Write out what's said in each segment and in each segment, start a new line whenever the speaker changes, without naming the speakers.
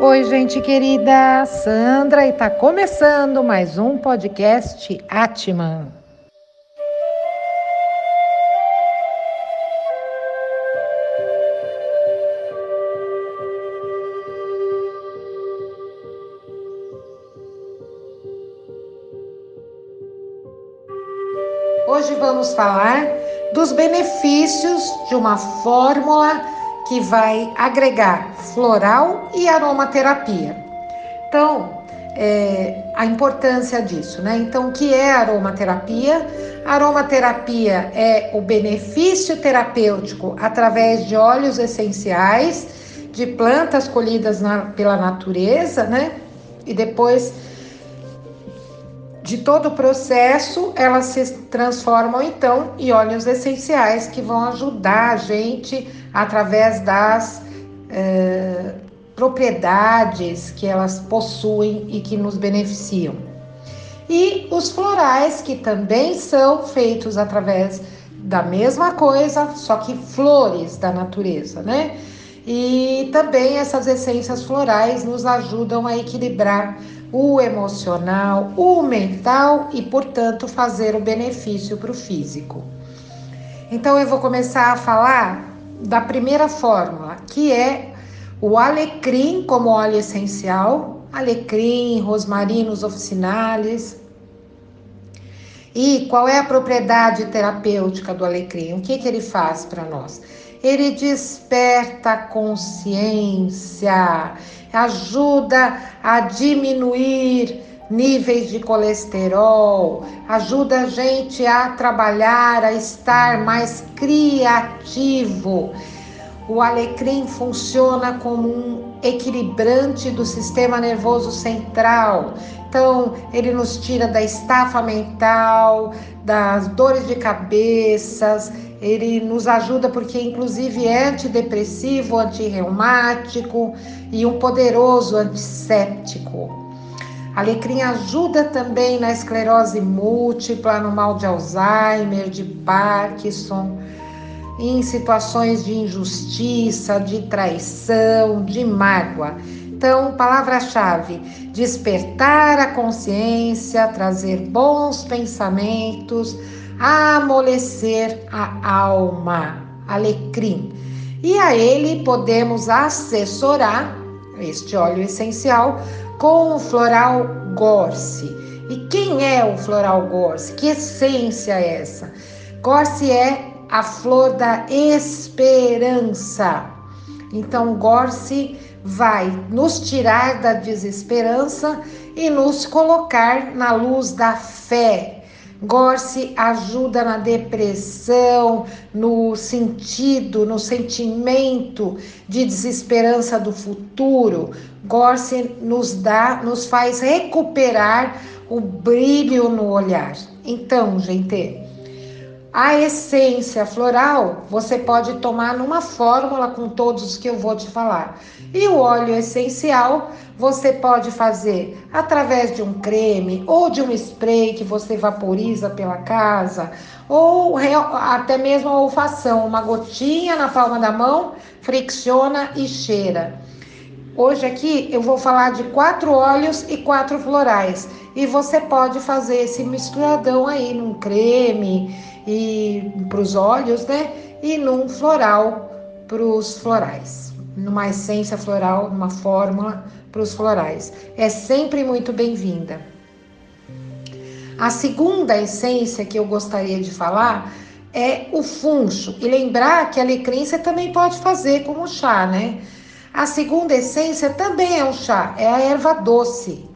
Oi, gente querida, Sandra e tá começando mais um podcast Atman. Hoje vamos falar dos benefícios de uma fórmula que vai agregar floral e aromaterapia. Então, é, a importância disso, né? Então, o que é aromaterapia? aromaterapia é o benefício terapêutico através de óleos essenciais de plantas colhidas na, pela natureza, né? E depois de todo o processo, elas se transformam então em óleos essenciais que vão ajudar a gente através das eh, propriedades que elas possuem e que nos beneficiam. E os florais, que também são feitos através da mesma coisa, só que flores da natureza, né? E também essas essências florais nos ajudam a equilibrar o emocional, o mental e, portanto, fazer o benefício para o físico. Então, eu vou começar a falar da primeira fórmula, que é o alecrim como óleo essencial, alecrim, rosmarinos officinalis. E qual é a propriedade terapêutica do alecrim? O que, que ele faz para nós? Ele desperta a consciência, ajuda a diminuir níveis de colesterol, ajuda a gente a trabalhar, a estar mais criativo. O alecrim funciona como um equilibrante do sistema nervoso central. Então, ele nos tira da estafa mental, das dores de cabeças, ele nos ajuda porque, inclusive, é antidepressivo, antirreumático e um poderoso antisséptico. Alecrim ajuda também na esclerose múltipla, no mal de Alzheimer, de Parkinson, em situações de injustiça, de traição, de mágoa. Então, palavra-chave: despertar a consciência, trazer bons pensamentos, amolecer a alma. Alecrim. E a ele podemos assessorar este óleo essencial com o floral Gorse. E quem é o floral Gorse? Que essência é essa? Gorse é a flor da esperança. Então, Gorse vai nos tirar da desesperança e nos colocar na luz da fé, Gorse ajuda na depressão, no sentido, no sentimento de desesperança do futuro. Gorse nos dá, nos faz recuperar o brilho no olhar. Então, gente, a essência floral você pode tomar numa fórmula com todos os que eu vou te falar. E o óleo essencial você pode fazer através de um creme ou de um spray que você vaporiza pela casa, ou até mesmo a olfação, uma gotinha na palma da mão, fricciona e cheira. Hoje aqui eu vou falar de quatro óleos e quatro florais. E você pode fazer esse misturadão aí num creme e para os óleos, né? E num floral para os florais. Numa essência floral, numa fórmula para os florais. É sempre muito bem-vinda. A segunda essência que eu gostaria de falar é o funcho. E lembrar que a alecrim você também pode fazer como chá, né? A segunda essência também é um chá, é a erva doce,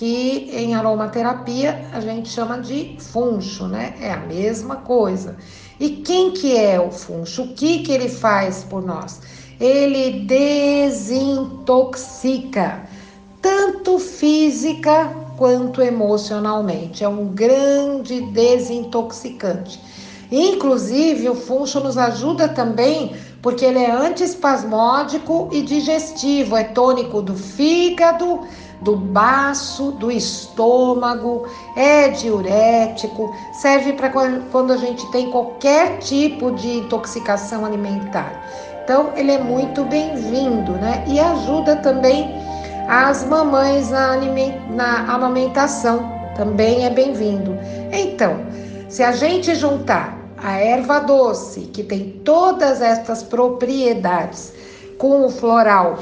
que em aromaterapia a gente chama de funcho, né? É a mesma coisa. E quem que é o funcho? O que que ele faz por nós? Ele desintoxica, tanto física quanto emocionalmente. É um grande desintoxicante. Inclusive, o funcho nos ajuda também porque ele é antiespasmódico e digestivo, é tônico do fígado, do baço, do estômago, é diurético, serve para quando a gente tem qualquer tipo de intoxicação alimentar. Então, ele é muito bem-vindo, né? E ajuda também as mamães na, na amamentação. Também é bem-vindo. Então, se a gente juntar a erva doce, que tem todas estas propriedades, com o floral,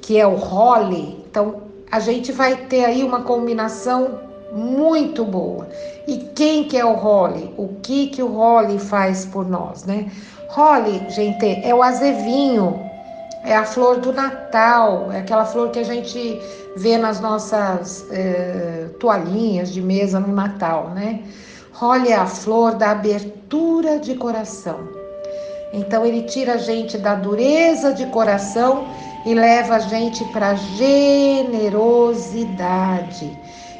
que é o holly, então a gente vai ter aí uma combinação muito boa. E quem que é o holly? O que que o holly faz por nós, né? Holly, gente, é o azevinho, é a flor do Natal, é aquela flor que a gente vê nas nossas é, toalhinhas de mesa no Natal, né? Holly é a flor da abertura de coração. Então ele tira a gente da dureza de coração e leva a gente para generosidade.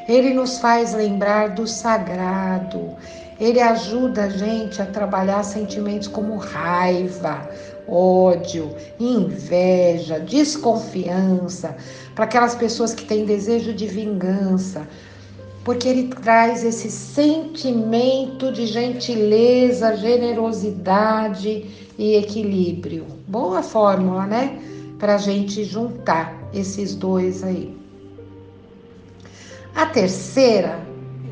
Ele nos faz lembrar do sagrado. Ele ajuda a gente a trabalhar sentimentos como raiva, ódio, inveja, desconfiança, para aquelas pessoas que têm desejo de vingança, porque ele traz esse sentimento de gentileza, generosidade e equilíbrio. Boa fórmula, né? Para a gente juntar esses dois aí. A terceira,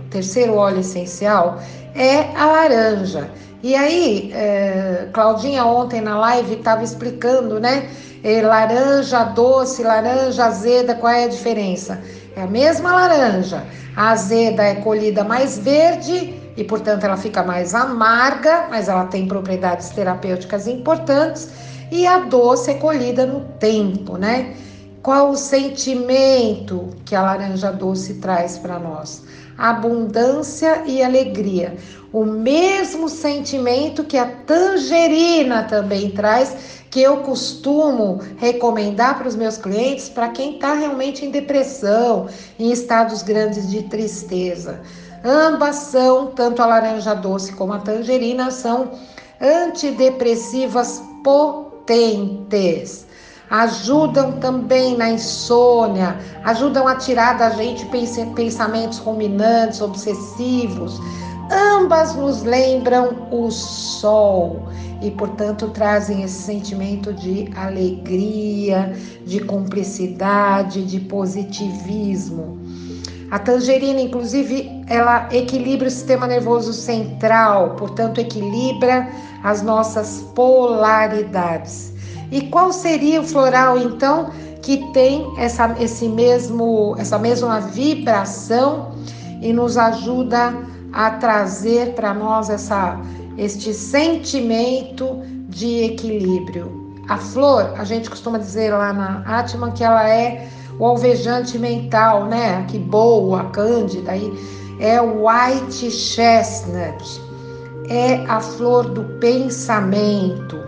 o terceiro óleo essencial é a laranja. E aí, é, Claudinha ontem na live estava explicando, né? É, laranja doce, laranja azeda, qual é a diferença? É a mesma laranja. A azeda é colhida mais verde e, portanto, ela fica mais amarga, mas ela tem propriedades terapêuticas importantes. E a doce é colhida no tempo, né? Qual o sentimento que a laranja doce traz para nós? Abundância e alegria. O mesmo sentimento que a tangerina também traz, que eu costumo recomendar para os meus clientes, para quem está realmente em depressão, em estados grandes de tristeza. Ambas são, tanto a laranja doce como a tangerina, são antidepressivas potentes ajudam também na insônia, ajudam a tirar da gente pensamentos ruminantes, obsessivos. Ambas nos lembram o sol e, portanto, trazem esse sentimento de alegria, de cumplicidade, de positivismo. A tangerina, inclusive, ela equilibra o sistema nervoso central, portanto, equilibra as nossas polaridades. E qual seria o floral então que tem essa, esse mesmo, essa mesma vibração e nos ajuda a trazer para nós essa, este sentimento de equilíbrio? A flor, a gente costuma dizer lá na Atman que ela é o alvejante mental, né? Que boa, cândida, aí é o white chestnut, é a flor do pensamento.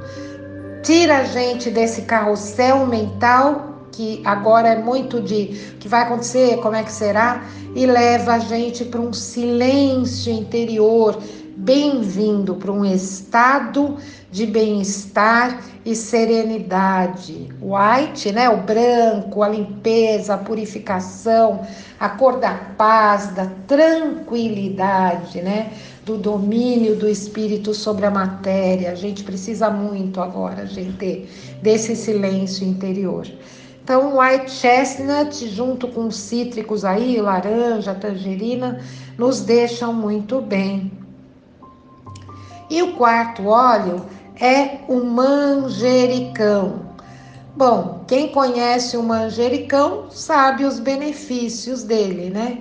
Tira a gente desse carrossel mental que agora é muito de que vai acontecer, como é que será, e leva a gente para um silêncio interior, bem-vindo para um estado de bem-estar e serenidade. White, né, o branco, a limpeza, a purificação, a cor da paz, da tranquilidade, né? do domínio do espírito sobre a matéria. A gente precisa muito agora, gente, desse silêncio interior. Então, white chestnut, junto com cítricos aí, laranja, tangerina, nos deixam muito bem. E o quarto óleo é o manjericão. Bom, quem conhece o manjericão sabe os benefícios dele, né?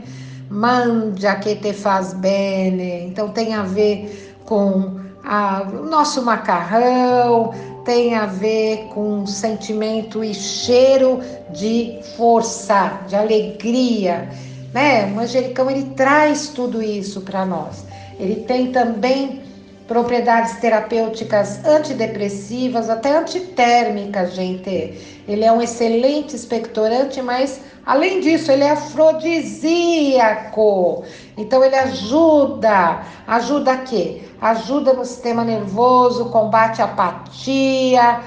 Manja que te faz bene. Então tem a ver com a, o nosso macarrão, tem a ver com sentimento e cheiro de força, de alegria, né? O manjericão ele traz tudo isso para nós. Ele tem também propriedades terapêuticas antidepressivas, até antitérmicas, gente. Ele é um excelente expectorante, mas além disso, ele é afrodisíaco. Então ele ajuda, ajuda a quê? Ajuda no sistema nervoso, combate a apatia.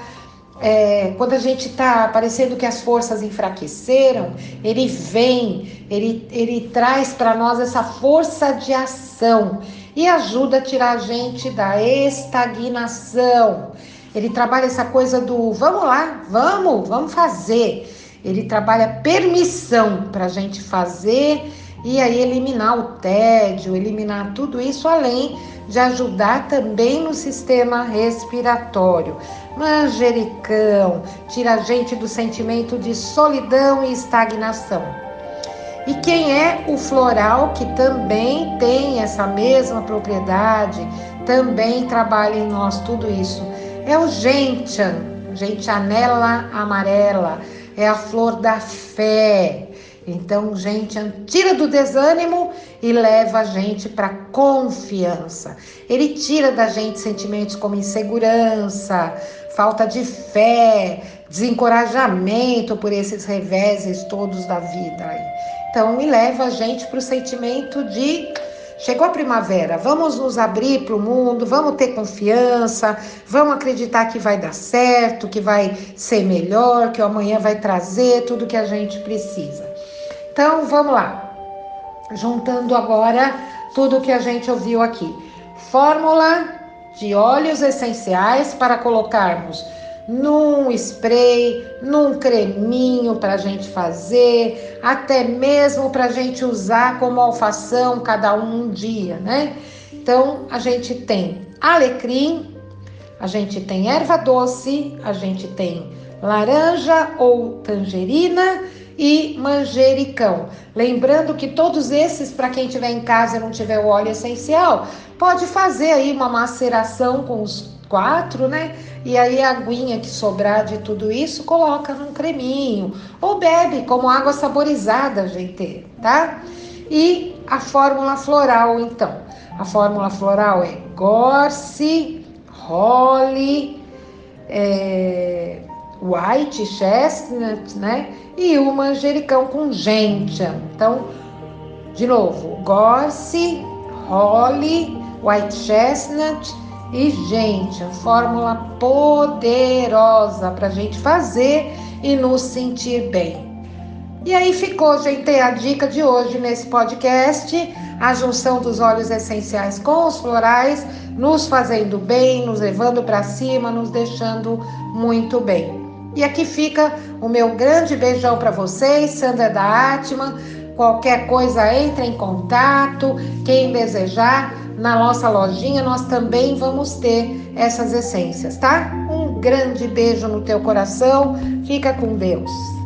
É, quando a gente está parecendo que as forças enfraqueceram, ele vem, ele, ele traz para nós essa força de ação e ajuda a tirar a gente da estagnação. Ele trabalha essa coisa do vamos lá, vamos, vamos fazer. Ele trabalha permissão para a gente fazer e aí eliminar o tédio, eliminar tudo isso, além de ajudar também no sistema respiratório. Manjericão tira a gente do sentimento de solidão e estagnação. E quem é o floral que também tem essa mesma propriedade, também trabalha em nós tudo isso? É o gentian, gentianela amarela, é a flor da fé então, gente, tira do desânimo e leva a gente para confiança. Ele tira da gente sentimentos como insegurança, falta de fé, desencorajamento por esses reveses todos da vida. Então, e leva a gente para o sentimento de Chegou a primavera, vamos nos abrir para o mundo, vamos ter confiança, vamos acreditar que vai dar certo, que vai ser melhor, que o amanhã vai trazer tudo que a gente precisa. Então vamos lá. Juntando agora tudo que a gente ouviu aqui. Fórmula de óleos essenciais para colocarmos num spray, num creminho para a gente fazer, até mesmo para a gente usar como alfação cada um dia, né? Então a gente tem alecrim, a gente tem erva doce, a gente tem laranja ou tangerina e manjericão. Lembrando que todos esses, para quem tiver em casa e não tiver o óleo essencial, pode fazer aí uma maceração com os quatro, né? E aí a aguinha que sobrar de tudo isso, coloca num creminho ou bebe como água saborizada, gente, tá? E a fórmula floral, então. A fórmula floral é Gorse, Holly, é, White Chestnut, né? E o manjericão com gentian. Então, de novo, Gorse, Holly, White Chestnut e gentian. Fórmula poderosa para a gente fazer e nos sentir bem. E aí ficou, gente, a dica de hoje nesse podcast, a junção dos óleos essenciais com os florais, nos fazendo bem, nos levando para cima, nos deixando muito bem. E aqui fica o meu grande beijão para vocês, Sandra da Atman. Qualquer coisa, entre em contato. Quem desejar, na nossa lojinha nós também vamos ter essas essências, tá? Um grande beijo no teu coração. Fica com Deus.